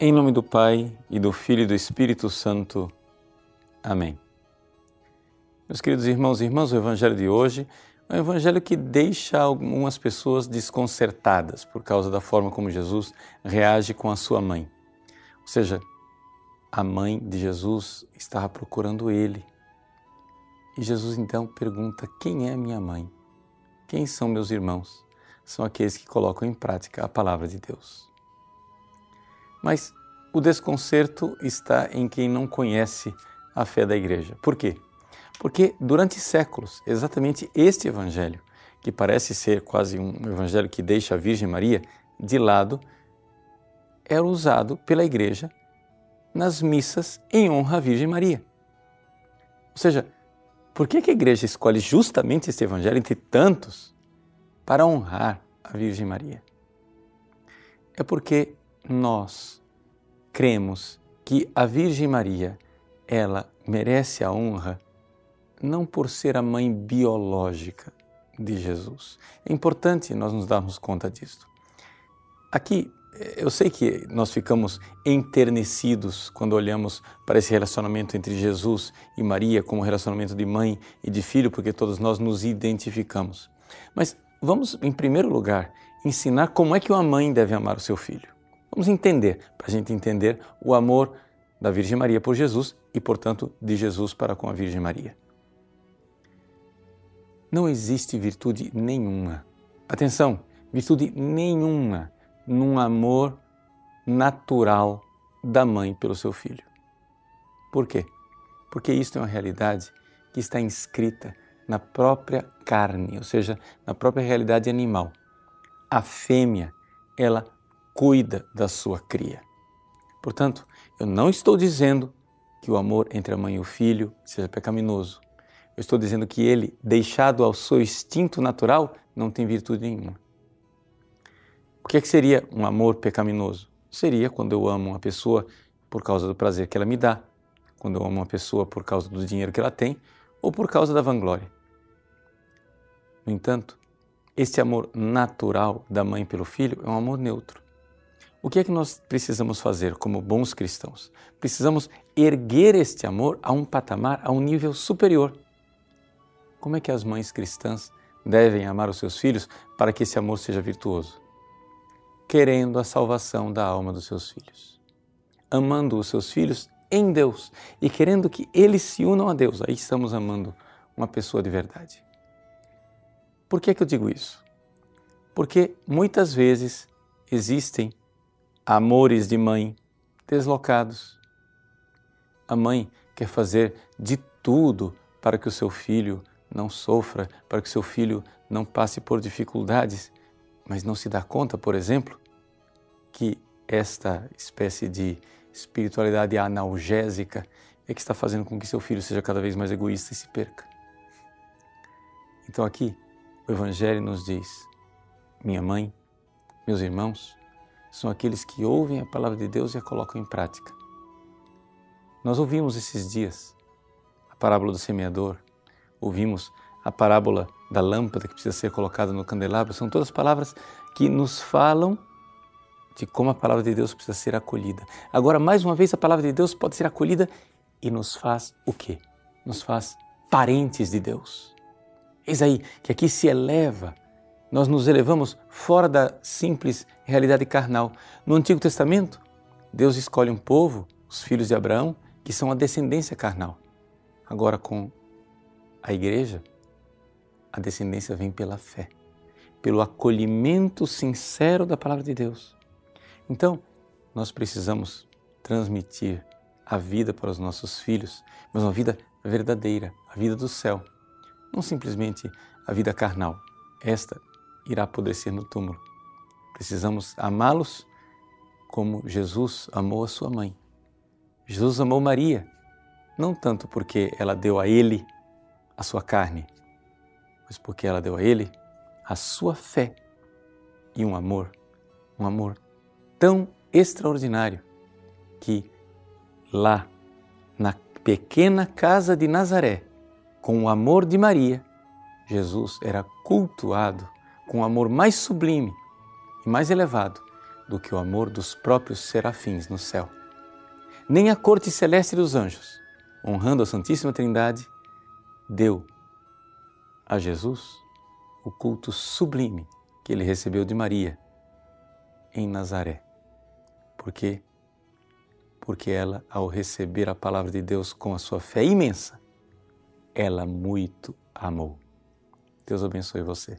Em nome do Pai e do Filho e do Espírito Santo. Amém. Meus queridos irmãos e irmãs, o Evangelho de hoje é um Evangelho que deixa algumas pessoas desconcertadas por causa da forma como Jesus reage com a sua mãe. Ou seja, a mãe de Jesus estava procurando ele. E Jesus então pergunta: Quem é minha mãe? Quem são meus irmãos? São aqueles que colocam em prática a palavra de Deus. Mas o desconcerto está em quem não conhece a fé da igreja. Por quê? Porque durante séculos, exatamente este evangelho, que parece ser quase um evangelho que deixa a Virgem Maria de lado, era usado pela igreja nas missas em honra à Virgem Maria. Ou seja, por que a igreja escolhe justamente este evangelho entre tantos para honrar a Virgem Maria? É porque nós cremos que a Virgem Maria, ela merece a honra não por ser a mãe biológica de Jesus. É importante nós nos darmos conta disso. Aqui, eu sei que nós ficamos enternecidos quando olhamos para esse relacionamento entre Jesus e Maria como relacionamento de mãe e de filho, porque todos nós nos identificamos. Mas vamos, em primeiro lugar, ensinar como é que uma mãe deve amar o seu filho. Vamos entender, para a gente entender o amor da Virgem Maria por Jesus e, portanto, de Jesus para com a Virgem Maria. Não existe virtude nenhuma, atenção, virtude nenhuma num amor natural da mãe pelo seu filho. Por quê? Porque isto é uma realidade que está inscrita na própria carne, ou seja, na própria realidade animal. A fêmea, ela cuida da sua cria. Portanto, eu não estou dizendo que o amor entre a mãe e o filho seja pecaminoso. Eu estou dizendo que ele, deixado ao seu instinto natural, não tem virtude nenhuma. O que, é que seria um amor pecaminoso? Seria quando eu amo uma pessoa por causa do prazer que ela me dá, quando eu amo uma pessoa por causa do dinheiro que ela tem ou por causa da vanglória. No entanto, este amor natural da mãe pelo filho é um amor neutro. O que é que nós precisamos fazer como bons cristãos? Precisamos erguer este amor a um patamar, a um nível superior. Como é que as mães cristãs devem amar os seus filhos para que esse amor seja virtuoso? Querendo a salvação da alma dos seus filhos. Amando os seus filhos em Deus e querendo que eles se unam a Deus. Aí estamos amando uma pessoa de verdade. Por que, é que eu digo isso? Porque muitas vezes existem amores de mãe deslocados. A mãe quer fazer de tudo para que o seu filho não sofra, para que o seu filho não passe por dificuldades, mas não se dá conta, por exemplo, que esta espécie de espiritualidade analgésica é que está fazendo com que seu filho seja cada vez mais egoísta e se perca. Então aqui o Evangelho nos diz: minha mãe, meus irmãos, são aqueles que ouvem a palavra de Deus e a colocam em prática. Nós ouvimos esses dias a parábola do semeador, ouvimos a parábola da lâmpada que precisa ser colocada no candelabro, são todas palavras que nos falam de como a palavra de Deus precisa ser acolhida. Agora, mais uma vez, a palavra de Deus pode ser acolhida e nos faz o quê? Nos faz parentes de Deus. Eis aí que aqui se eleva nós nos elevamos fora da simples realidade carnal. No Antigo Testamento, Deus escolhe um povo, os filhos de Abraão, que são a descendência carnal. Agora, com a igreja, a descendência vem pela fé, pelo acolhimento sincero da palavra de Deus. Então, nós precisamos transmitir a vida para os nossos filhos, mas uma vida verdadeira, a vida do céu, não simplesmente a vida carnal. Esta irá apodrecer no túmulo. Precisamos amá-los como Jesus amou a sua mãe. Jesus amou Maria, não tanto porque ela deu a ele a sua carne, mas porque ela deu a ele a sua fé e um amor, um amor tão extraordinário que lá na pequena casa de Nazaré, com o amor de Maria, Jesus era cultuado com o amor mais sublime e mais elevado do que o amor dos próprios serafins no céu. Nem a corte celeste dos anjos, honrando a Santíssima Trindade, deu a Jesus o culto sublime que ele recebeu de Maria em Nazaré. Por quê? Porque ela, ao receber a palavra de Deus com a sua fé imensa, ela muito amou. Deus abençoe você.